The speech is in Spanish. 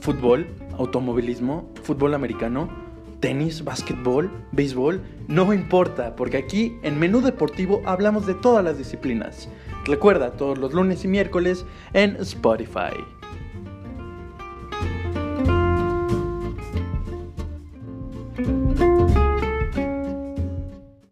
fútbol, automovilismo, fútbol americano, tenis, básquetbol, béisbol, no importa, porque aquí en Menú Deportivo hablamos de todas las disciplinas. Recuerda, todos los lunes y miércoles en Spotify.